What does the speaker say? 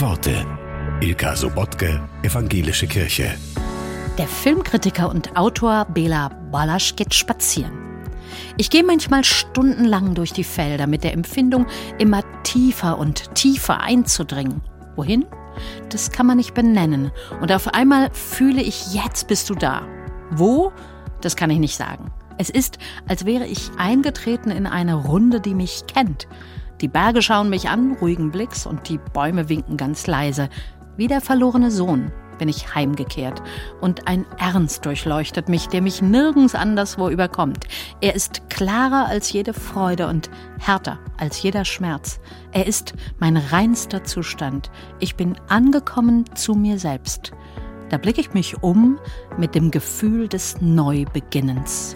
Worte. Ilka Sobotke, Evangelische Kirche. Der Filmkritiker und Autor Bela Balasch geht spazieren. Ich gehe manchmal stundenlang durch die Felder mit der Empfindung, immer tiefer und tiefer einzudringen. Wohin? Das kann man nicht benennen. Und auf einmal fühle ich, jetzt bist du da. Wo? Das kann ich nicht sagen. Es ist, als wäre ich eingetreten in eine Runde, die mich kennt. Die Berge schauen mich an, ruhigen Blicks, und die Bäume winken ganz leise. Wie der verlorene Sohn bin ich heimgekehrt. Und ein Ernst durchleuchtet mich, der mich nirgends anderswo überkommt. Er ist klarer als jede Freude und härter als jeder Schmerz. Er ist mein reinster Zustand. Ich bin angekommen zu mir selbst. Da blicke ich mich um mit dem Gefühl des Neubeginnens.